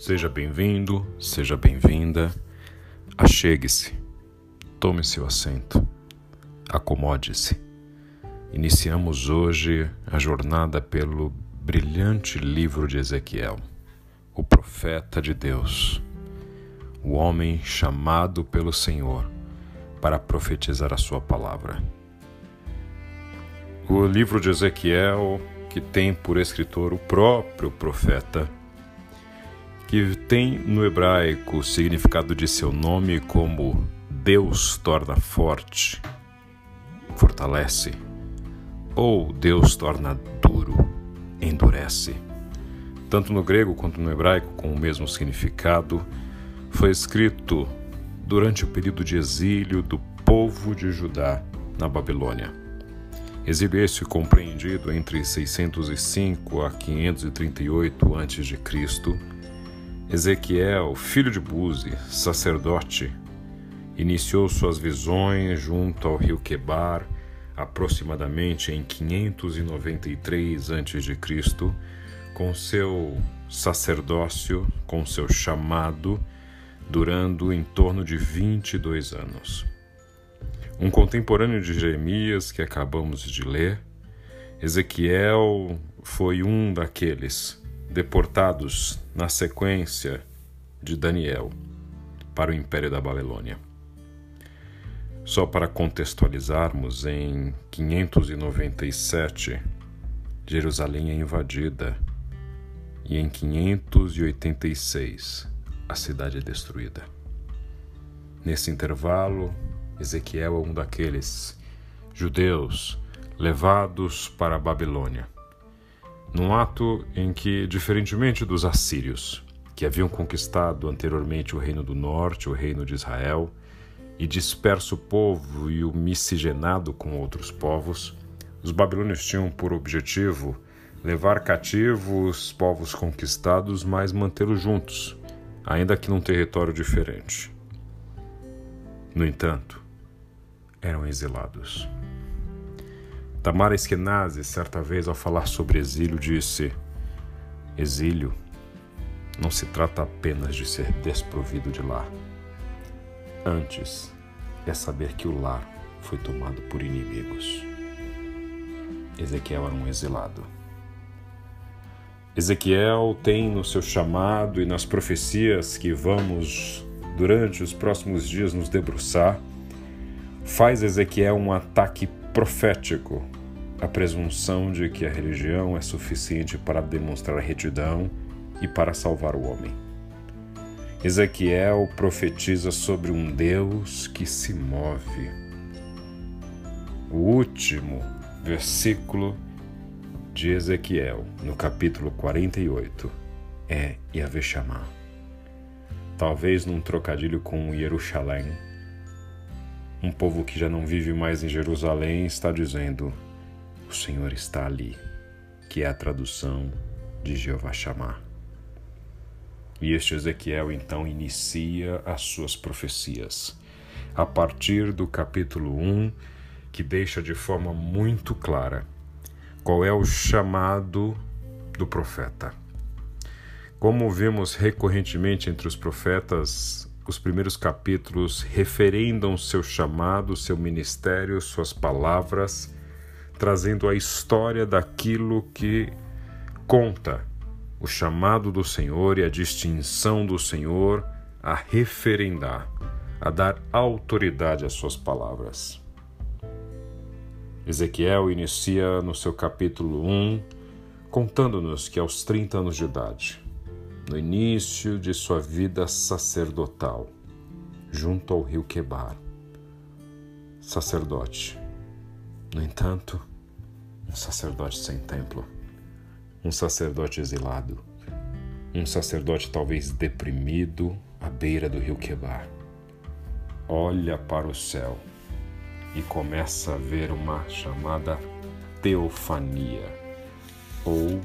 Seja bem-vindo, seja bem-vinda. Achegue-se, tome seu assento, acomode-se. Iniciamos hoje a jornada pelo brilhante livro de Ezequiel, o profeta de Deus, o homem chamado pelo Senhor para profetizar a sua palavra. O livro de Ezequiel, que tem por escritor o próprio profeta, que tem no hebraico o significado de seu nome como Deus torna forte, fortalece, ou Deus torna duro, endurece. Tanto no grego quanto no hebraico, com o mesmo significado, foi escrito durante o período de exílio do povo de Judá na Babilônia. Exílio esse compreendido entre 605 a 538 a.C., Ezequiel, filho de Buzi, sacerdote, iniciou suas visões junto ao rio Quebar aproximadamente em 593 a.C., com seu sacerdócio, com seu chamado, durando em torno de 22 anos. Um contemporâneo de Jeremias que acabamos de ler, Ezequiel foi um daqueles deportados na sequência de Daniel para o Império da Babilônia. Só para contextualizarmos, em 597, Jerusalém é invadida e em 586 a cidade é destruída. Nesse intervalo, Ezequiel é um daqueles judeus levados para a Babilônia num ato em que, diferentemente dos assírios, que haviam conquistado anteriormente o reino do norte, o reino de Israel, e disperso o povo e o miscigenado com outros povos, os babilônios tinham por objetivo levar cativos povos conquistados, mas mantê-los juntos, ainda que num território diferente. No entanto, eram exilados. Tamara Eskenazi, certa vez, ao falar sobre exílio, disse: Exílio não se trata apenas de ser desprovido de lar. Antes é saber que o lar foi tomado por inimigos. Ezequiel era um exilado. Ezequiel tem no seu chamado e nas profecias que vamos, durante os próximos dias, nos debruçar, faz Ezequiel um ataque profético a presunção de que a religião é suficiente para demonstrar retidão e para salvar o homem. Ezequiel profetiza sobre um Deus que se move. O último versículo de Ezequiel, no capítulo 48, é Yahvé. Talvez num trocadilho com Jerusalém, um povo que já não vive mais em Jerusalém está dizendo: O Senhor está ali, que é a tradução de Jeová chamar. E este Ezequiel então inicia as suas profecias, a partir do capítulo 1, que deixa de forma muito clara qual é o chamado do profeta. Como vemos recorrentemente entre os profetas, os primeiros capítulos referendam seu chamado, seu ministério, suas palavras, trazendo a história daquilo que conta o chamado do Senhor e a distinção do Senhor a referendar, a dar autoridade às suas palavras. Ezequiel inicia no seu capítulo 1 contando-nos que aos 30 anos de idade, no início de sua vida sacerdotal, junto ao rio Quebar. Sacerdote. No entanto, um sacerdote sem templo, um sacerdote exilado, um sacerdote talvez deprimido à beira do rio Quebar. Olha para o céu e começa a ver uma chamada teofania ou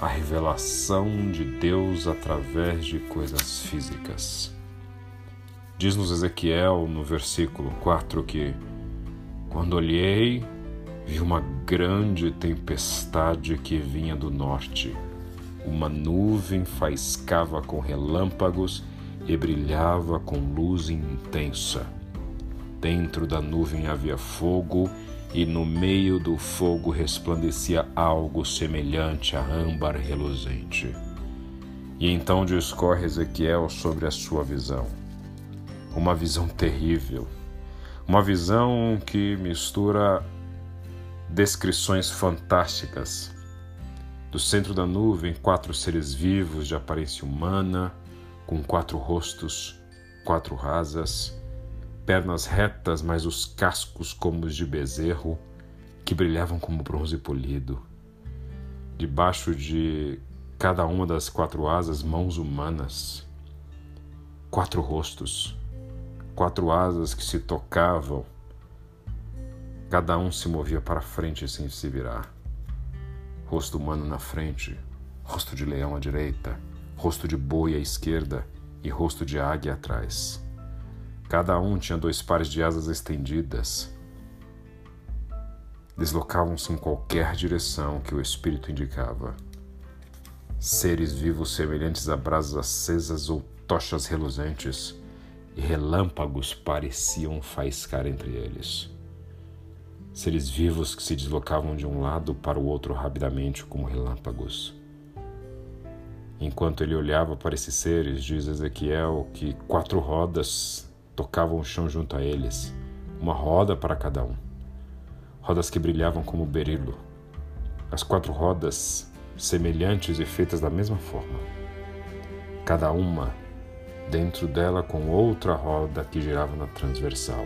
a revelação de Deus através de coisas físicas. Diz-nos Ezequiel no versículo 4 que, quando olhei, vi uma grande tempestade que vinha do norte. uma nuvem faiscava com relâmpagos e brilhava com luz intensa. Dentro da nuvem havia fogo, e no meio do fogo resplandecia algo semelhante a âmbar reluzente. E então discorre Ezequiel sobre a sua visão. Uma visão terrível, uma visão que mistura descrições fantásticas. Do centro da nuvem, quatro seres vivos de aparência humana, com quatro rostos, quatro rasas, pernas retas, mas os cascos como os de bezerro, que brilhavam como bronze polido. Debaixo de cada uma das quatro asas, mãos humanas, quatro rostos, quatro asas que se tocavam, cada um se movia para frente sem se virar. Rosto humano na frente, rosto de leão à direita, rosto de boi à esquerda e rosto de águia atrás. Cada um tinha dois pares de asas estendidas. Deslocavam-se em qualquer direção que o espírito indicava. Seres vivos semelhantes a brasas acesas ou tochas reluzentes, e relâmpagos pareciam faiscar entre eles. Seres vivos que se deslocavam de um lado para o outro rapidamente como relâmpagos. Enquanto ele olhava para esses seres, diz Ezequiel que quatro rodas tocavam o chão junto a eles, uma roda para cada um. Rodas que brilhavam como berilo. As quatro rodas semelhantes e feitas da mesma forma. Cada uma dentro dela com outra roda que girava na transversal,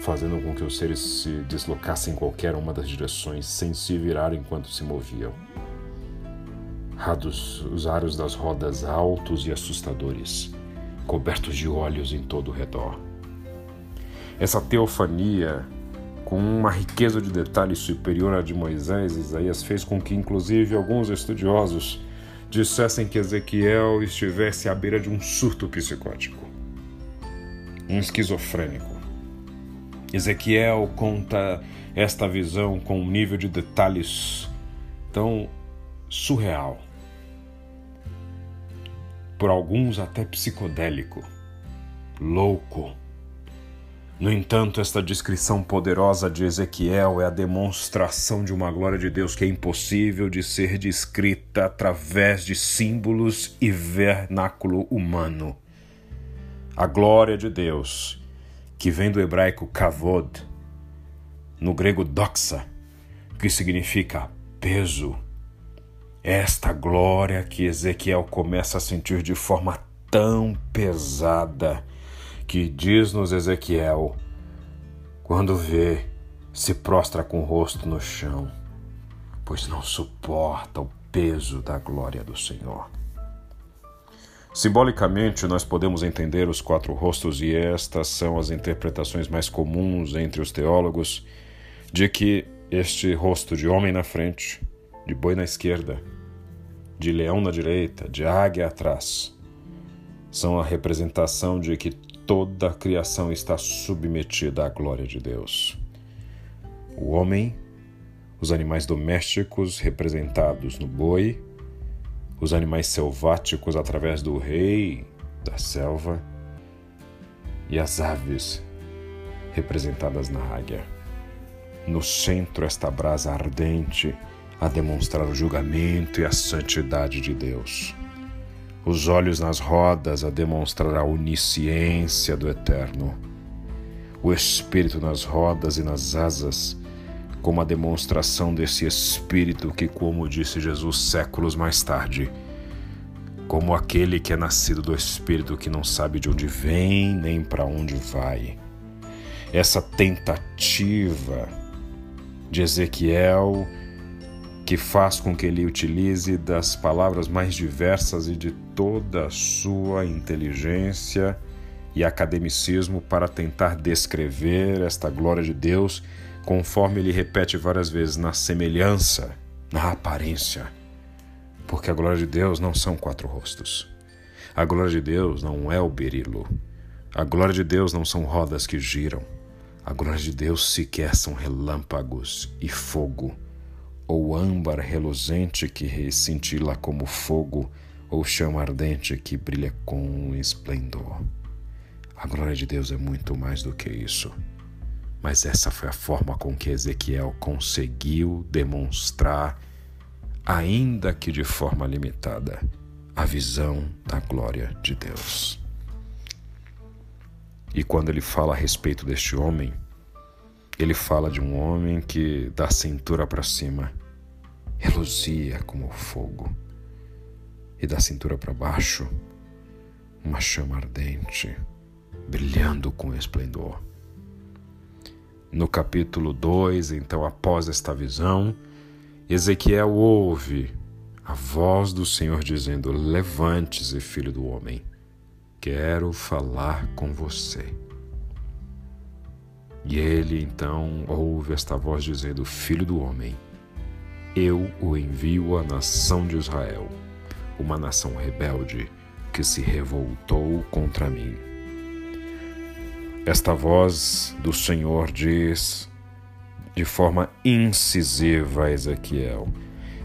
fazendo com que os seres se deslocassem em qualquer uma das direções sem se virar enquanto se moviam. Rados os aros das rodas altos e assustadores cobertos de olhos em todo o redor. Essa teofania, com uma riqueza de detalhes superior à de Moisés, Isaías fez com que, inclusive, alguns estudiosos dissessem que Ezequiel estivesse à beira de um surto psicótico, um esquizofrênico. Ezequiel conta esta visão com um nível de detalhes tão surreal por alguns até psicodélico, louco. No entanto, esta descrição poderosa de Ezequiel é a demonstração de uma glória de Deus que é impossível de ser descrita através de símbolos e vernáculo humano. A glória de Deus, que vem do hebraico kavod, no grego doxa, que significa peso, esta glória que Ezequiel começa a sentir de forma tão pesada que diz-nos Ezequiel, quando vê, se prostra com o rosto no chão, pois não suporta o peso da glória do Senhor. Simbolicamente, nós podemos entender os quatro rostos, e estas são as interpretações mais comuns entre os teólogos, de que este rosto de homem na frente, de boi na esquerda, de leão na direita, de águia atrás, são a representação de que toda a criação está submetida à glória de Deus. O homem, os animais domésticos representados no boi, os animais selváticos através do rei da selva e as aves representadas na águia. No centro, esta brasa ardente a demonstrar o julgamento e a santidade de Deus. Os olhos nas rodas a demonstrar a onisciência do Eterno. O Espírito nas rodas e nas asas, como a demonstração desse Espírito que, como disse Jesus séculos mais tarde, como aquele que é nascido do Espírito que não sabe de onde vem nem para onde vai. Essa tentativa de Ezequiel que faz com que ele utilize das palavras mais diversas e de toda a sua inteligência e academicismo para tentar descrever esta glória de Deus, conforme ele repete várias vezes, na semelhança, na aparência. Porque a glória de Deus não são quatro rostos. A glória de Deus não é o berilo. A glória de Deus não são rodas que giram. A glória de Deus sequer são relâmpagos e fogo ou âmbar reluzente que cintila como fogo, ou chama ardente que brilha com esplendor. A glória de Deus é muito mais do que isso. Mas essa foi a forma com que Ezequiel conseguiu demonstrar, ainda que de forma limitada, a visão da glória de Deus. E quando ele fala a respeito deste homem, ele fala de um homem que, da cintura para cima, reluzia como fogo, e da cintura para baixo, uma chama ardente, brilhando com esplendor. No capítulo 2, então, após esta visão, Ezequiel ouve a voz do Senhor dizendo: Levante-se, filho do homem, quero falar com você. E ele então ouve esta voz dizendo: Filho do homem, eu o envio à nação de Israel, uma nação rebelde que se revoltou contra mim. Esta voz do Senhor diz de forma incisiva a Ezequiel: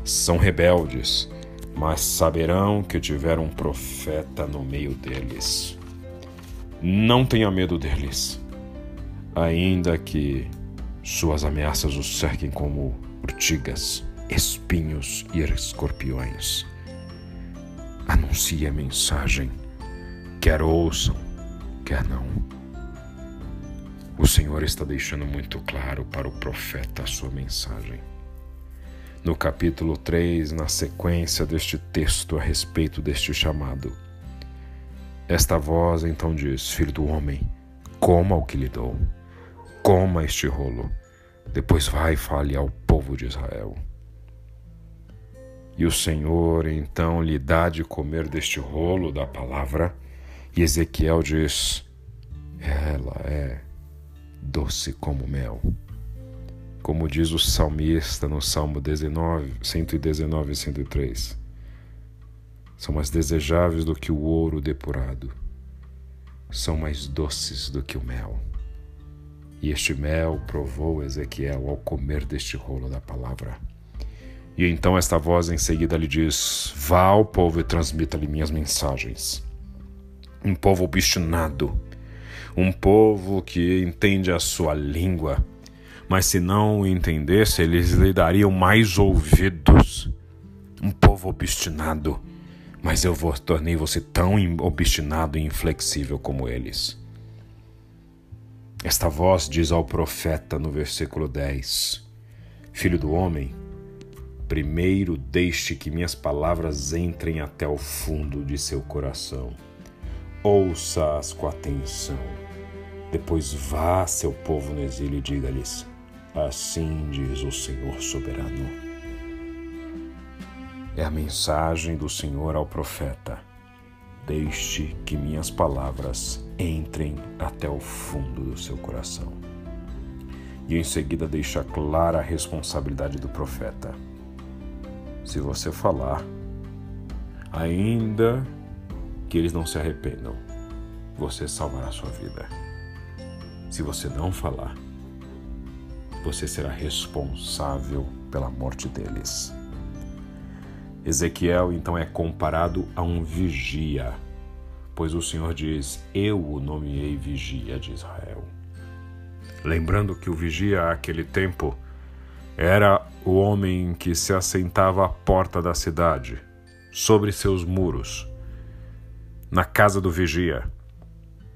são rebeldes, mas saberão que tiveram um profeta no meio deles. Não tenha medo deles, ainda que suas ameaças os cerquem como urtigas, espinhos e escorpiões. Anuncie a mensagem, quer ouçam, quer não. O Senhor está deixando muito claro para o profeta a sua mensagem. No capítulo 3, na sequência deste texto a respeito deste chamado, esta voz então diz: Filho do homem, coma o que lhe dou, coma este rolo, depois vai e fale ao povo de Israel. E o Senhor então lhe dá de comer deste rolo da palavra, e Ezequiel diz: Ela é doce como mel. Como diz o salmista no Salmo 19, 119 e 103. São mais desejáveis do que o ouro depurado, são mais doces do que o mel. E este mel provou Ezequiel ao comer deste rolo da palavra. E então esta voz em seguida lhe diz: Vá ao povo e transmita-lhe minhas mensagens. Um povo obstinado um povo que entende a sua língua, mas se não o entendesse, eles lhe dariam mais ouvidos. Um povo obstinado, mas eu tornei você tão obstinado e inflexível como eles. Esta voz diz ao profeta no versículo 10: Filho do homem, primeiro deixe que minhas palavras entrem até o fundo de seu coração. Ouça-as com atenção depois vá seu povo no exílio e diga-lhes: Assim diz o Senhor soberano. É a mensagem do Senhor ao profeta. Deixe que minhas palavras entrem até o fundo do seu coração. E em seguida deixa clara a responsabilidade do profeta. Se você falar, ainda que eles não se arrependam, você salvará sua vida. Se você não falar, você será responsável pela morte deles. Ezequiel então é comparado a um vigia, pois o Senhor diz: Eu o nomeei vigia de Israel. Lembrando que o vigia àquele tempo era o homem que se assentava à porta da cidade, sobre seus muros, na casa do vigia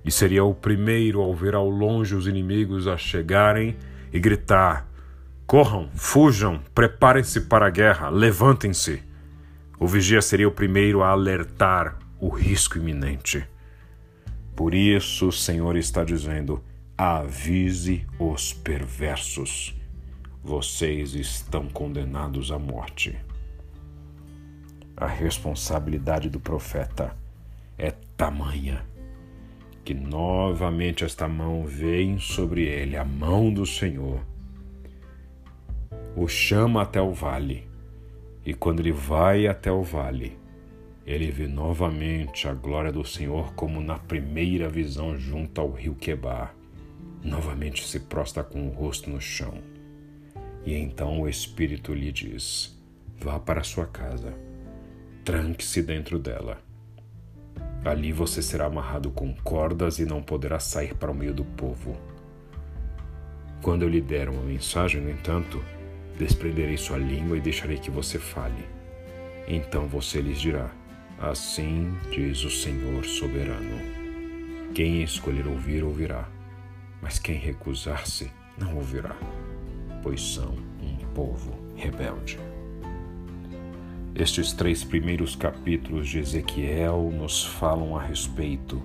e seria o primeiro ao ver ao longe os inimigos a chegarem e gritar: Corram, fujam, preparem-se para a guerra, levantem-se. O vigia seria o primeiro a alertar o risco iminente. Por isso o Senhor está dizendo: avise os perversos. Vocês estão condenados à morte. A responsabilidade do profeta é tamanha que novamente esta mão vem sobre ele, a mão do Senhor. O chama até o vale, e quando ele vai até o vale, ele vê novamente a glória do Senhor como na primeira visão junto ao rio Quebar. Novamente se prostra com o rosto no chão. E então o Espírito lhe diz: Vá para sua casa, tranque-se dentro dela. Ali você será amarrado com cordas e não poderá sair para o meio do povo. Quando eu lhe der uma mensagem, no entanto, desprenderei sua língua e deixarei que você fale. Então você lhes dirá: Assim diz o Senhor soberano. Quem escolher ouvir, ouvirá, mas quem recusar-se, não ouvirá pois são um povo rebelde. Estes três primeiros capítulos de Ezequiel nos falam a respeito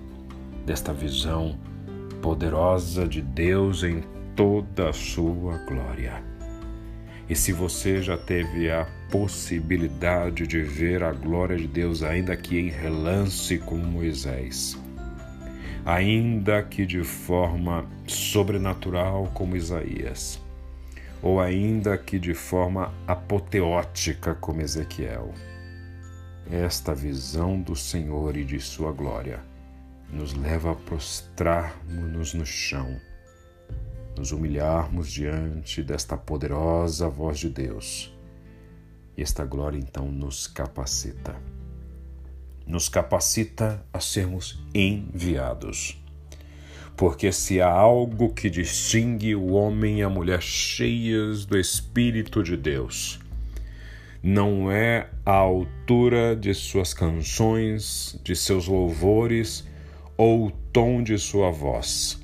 desta visão poderosa de Deus em toda a sua glória. E se você já teve a possibilidade de ver a glória de Deus, ainda que em relance com Moisés, ainda que de forma sobrenatural como Isaías, ou ainda que de forma apoteótica como Ezequiel. Esta visão do Senhor e de sua glória nos leva a prostrar-nos no chão, nos humilharmos diante desta poderosa voz de Deus. E esta glória então nos capacita. Nos capacita a sermos enviados porque se há algo que distingue o homem e a mulher cheias do Espírito de Deus, não é a altura de suas canções, de seus louvores ou o tom de sua voz.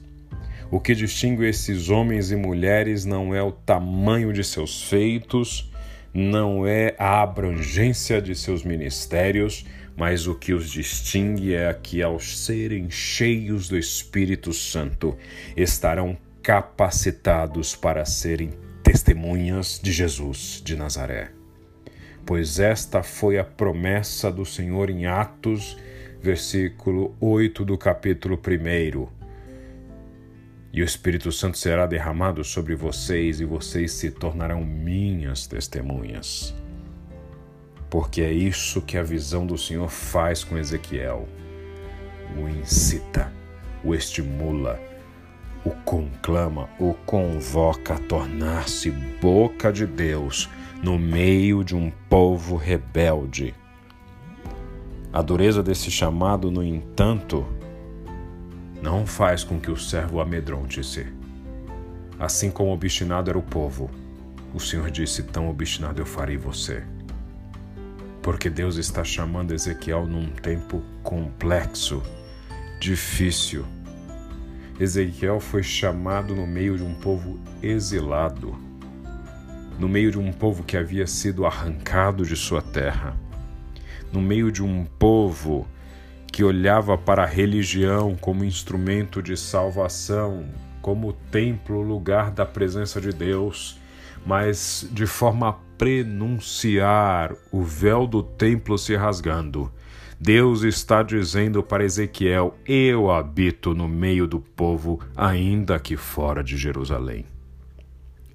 O que distingue esses homens e mulheres não é o tamanho de seus feitos, não é a abrangência de seus ministérios, mas o que os distingue é que, ao serem cheios do Espírito Santo, estarão capacitados para serem testemunhas de Jesus de Nazaré. Pois esta foi a promessa do Senhor em Atos, versículo 8 do capítulo 1. E o Espírito Santo será derramado sobre vocês, e vocês se tornarão minhas testemunhas porque é isso que a visão do Senhor faz com Ezequiel. O incita, o estimula, o conclama, o convoca a tornar-se boca de Deus no meio de um povo rebelde. A dureza desse chamado, no entanto, não faz com que o servo amedronte-se. Assim como obstinado era o povo, o Senhor disse: Tão obstinado eu farei você porque Deus está chamando Ezequiel num tempo complexo, difícil. Ezequiel foi chamado no meio de um povo exilado, no meio de um povo que havia sido arrancado de sua terra, no meio de um povo que olhava para a religião como instrumento de salvação, como templo, lugar da presença de Deus, mas de forma prenunciar o véu do templo se rasgando. Deus está dizendo para Ezequiel: Eu habito no meio do povo, ainda que fora de Jerusalém.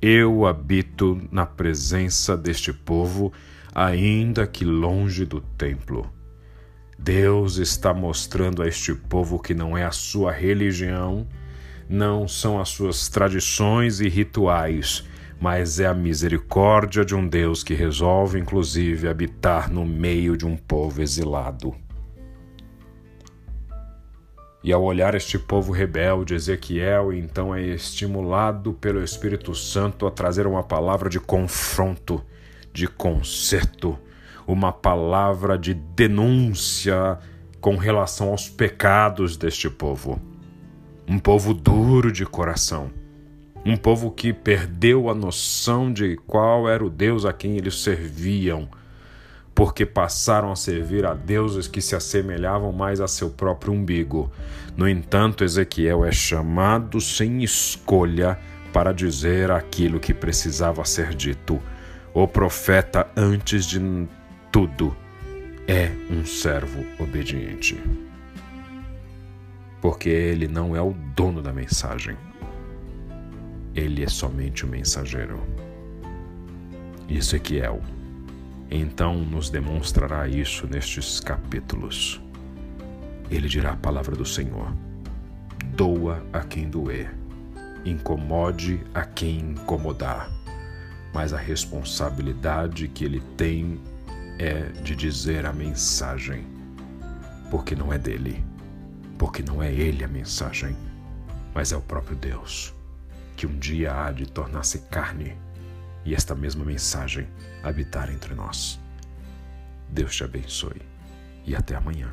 Eu habito na presença deste povo, ainda que longe do templo. Deus está mostrando a este povo que não é a sua religião, não são as suas tradições e rituais, mas é a misericórdia de um Deus que resolve, inclusive, habitar no meio de um povo exilado. E ao olhar este povo rebelde, Ezequiel então é estimulado pelo Espírito Santo a trazer uma palavra de confronto, de conserto, uma palavra de denúncia com relação aos pecados deste povo. Um povo duro de coração um povo que perdeu a noção de qual era o Deus a quem eles serviam, porque passaram a servir a deuses que se assemelhavam mais a seu próprio umbigo. No entanto, Ezequiel é chamado sem escolha para dizer aquilo que precisava ser dito. O profeta, antes de tudo, é um servo obediente. Porque ele não é o dono da mensagem ele é somente o mensageiro. Isso é que é. Então nos demonstrará isso nestes capítulos. Ele dirá a palavra do Senhor: doa a quem doer, incomode a quem incomodar. mas a responsabilidade que ele tem é de dizer a mensagem, porque não é dele, porque não é ele a mensagem, mas é o próprio Deus, que um dia há de tornar-se carne e esta mesma mensagem habitar entre nós. Deus te abençoe e até amanhã.